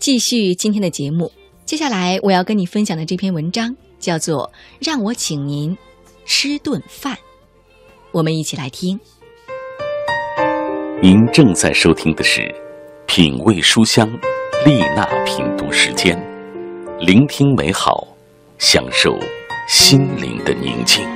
继续今天的节目，接下来我要跟你分享的这篇文章叫做《让我请您吃顿饭》，我们一起来听。您正在收听的是《品味书香》丽娜品读时间，聆听美好，享受心灵的宁静。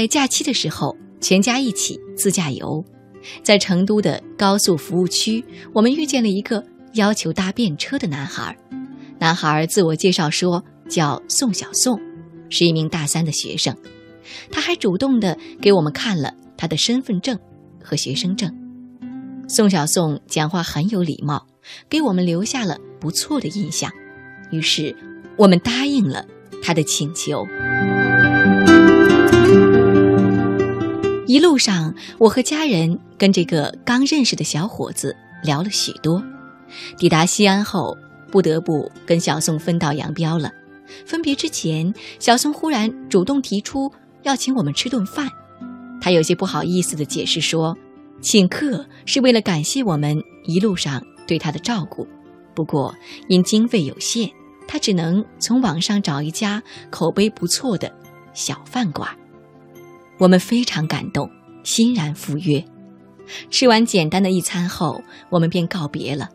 在假期的时候，全家一起自驾游，在成都的高速服务区，我们遇见了一个要求搭便车的男孩。男孩自我介绍说叫宋小宋，是一名大三的学生。他还主动的给我们看了他的身份证和学生证。宋小宋讲话很有礼貌，给我们留下了不错的印象。于是，我们答应了他的请求。一路上，我和家人跟这个刚认识的小伙子聊了许多。抵达西安后，不得不跟小宋分道扬镳了。分别之前，小宋忽然主动提出要请我们吃顿饭。他有些不好意思地解释说，请客是为了感谢我们一路上对他的照顾。不过因经费有限，他只能从网上找一家口碑不错的小饭馆。我们非常感动，欣然赴约。吃完简单的一餐后，我们便告别了。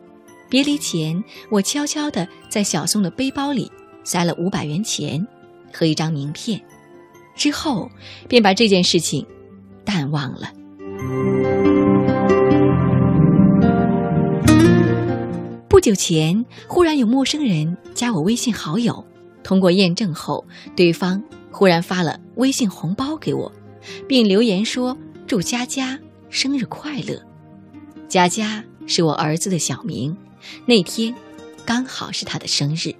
别离前，我悄悄地在小宋的背包里塞了五百元钱和一张名片，之后便把这件事情淡忘了。不久前，忽然有陌生人加我微信好友，通过验证后，对方忽然发了微信红包给我。并留言说：“祝佳佳生日快乐。”佳佳是我儿子的小名，那天刚好是他的生日。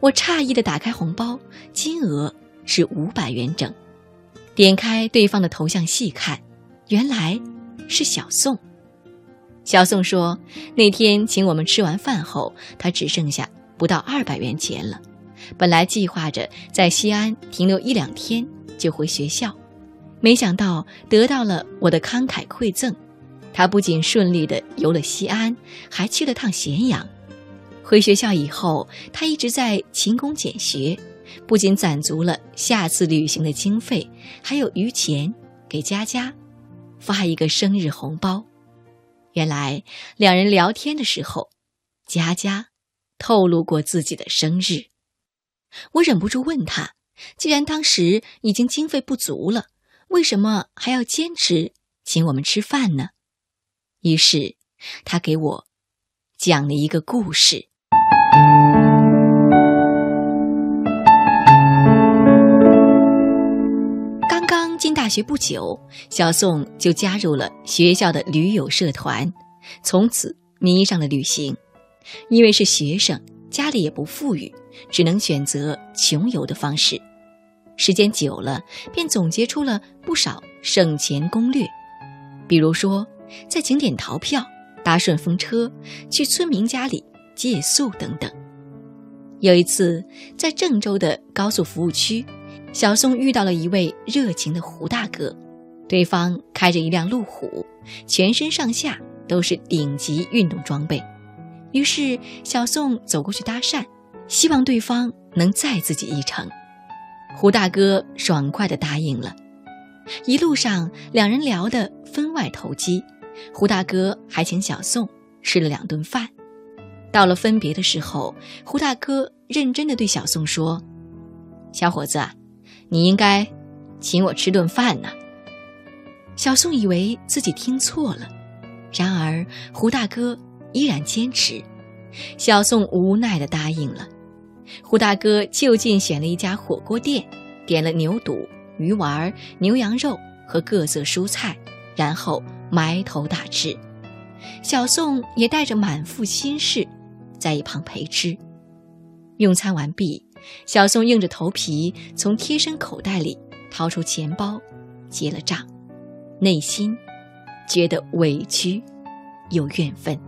我诧异的打开红包，金额是五百元整。点开对方的头像细看，原来是小宋。小宋说：“那天请我们吃完饭后，他只剩下不到二百元钱了。本来计划着在西安停留一两天就回学校。”没想到得到了我的慷慨馈赠，他不仅顺利的游了西安，还去了趟咸阳。回学校以后，他一直在勤工俭学，不仅攒足了下次旅行的经费，还有余钱给佳佳发一个生日红包。原来两人聊天的时候，佳佳透露过自己的生日。我忍不住问他：既然当时已经经费不足了，为什么还要坚持请我们吃饭呢？于是，他给我讲了一个故事。刚刚进大学不久，小宋就加入了学校的驴友社团，从此迷上了旅行。因为是学生，家里也不富裕，只能选择穷游的方式。时间久了，便总结出了不少省钱攻略，比如说在景点逃票、搭顺风车、去村民家里借宿等等。有一次，在郑州的高速服务区，小宋遇到了一位热情的胡大哥，对方开着一辆路虎，全身上下都是顶级运动装备。于是，小宋走过去搭讪，希望对方能载自己一程。胡大哥爽快地答应了，一路上两人聊得分外投机。胡大哥还请小宋吃了两顿饭。到了分别的时候，胡大哥认真地对小宋说：“小伙子，你应该请我吃顿饭呢。”小宋以为自己听错了，然而胡大哥依然坚持，小宋无奈地答应了。胡大哥就近选了一家火锅店，点了牛肚、鱼丸、牛羊肉和各色蔬菜，然后埋头大吃。小宋也带着满腹心事，在一旁陪吃。用餐完毕，小宋硬着头皮从贴身口袋里掏出钱包，结了账，内心觉得委屈又怨愤。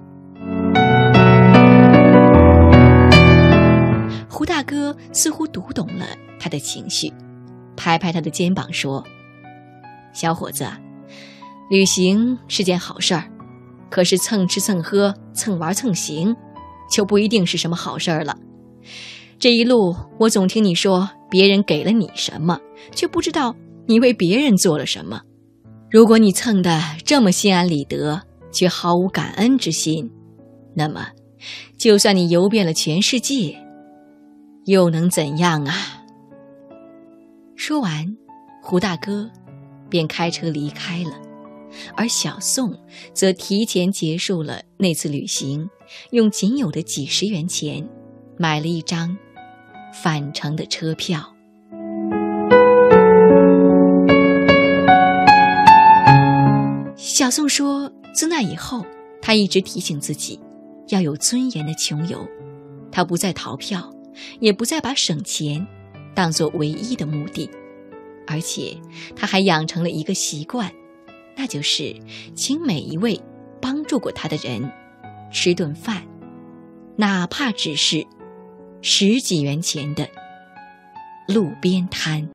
似乎读懂了他的情绪，拍拍他的肩膀说：“小伙子，旅行是件好事儿，可是蹭吃蹭喝、蹭玩蹭行，就不一定是什么好事儿了。这一路，我总听你说别人给了你什么，却不知道你为别人做了什么。如果你蹭的这么心安理得，却毫无感恩之心，那么，就算你游遍了全世界，又能怎样啊？”说完，胡大哥便开车离开了，而小宋则提前结束了那次旅行，用仅有的几十元钱买了一张。返程的车票。小宋说：“自那以后，他一直提醒自己，要有尊严的穷游。他不再逃票，也不再把省钱当做唯一的目的，而且他还养成了一个习惯，那就是请每一位帮助过他的人吃顿饭，哪怕只是……”十几元钱的路边摊。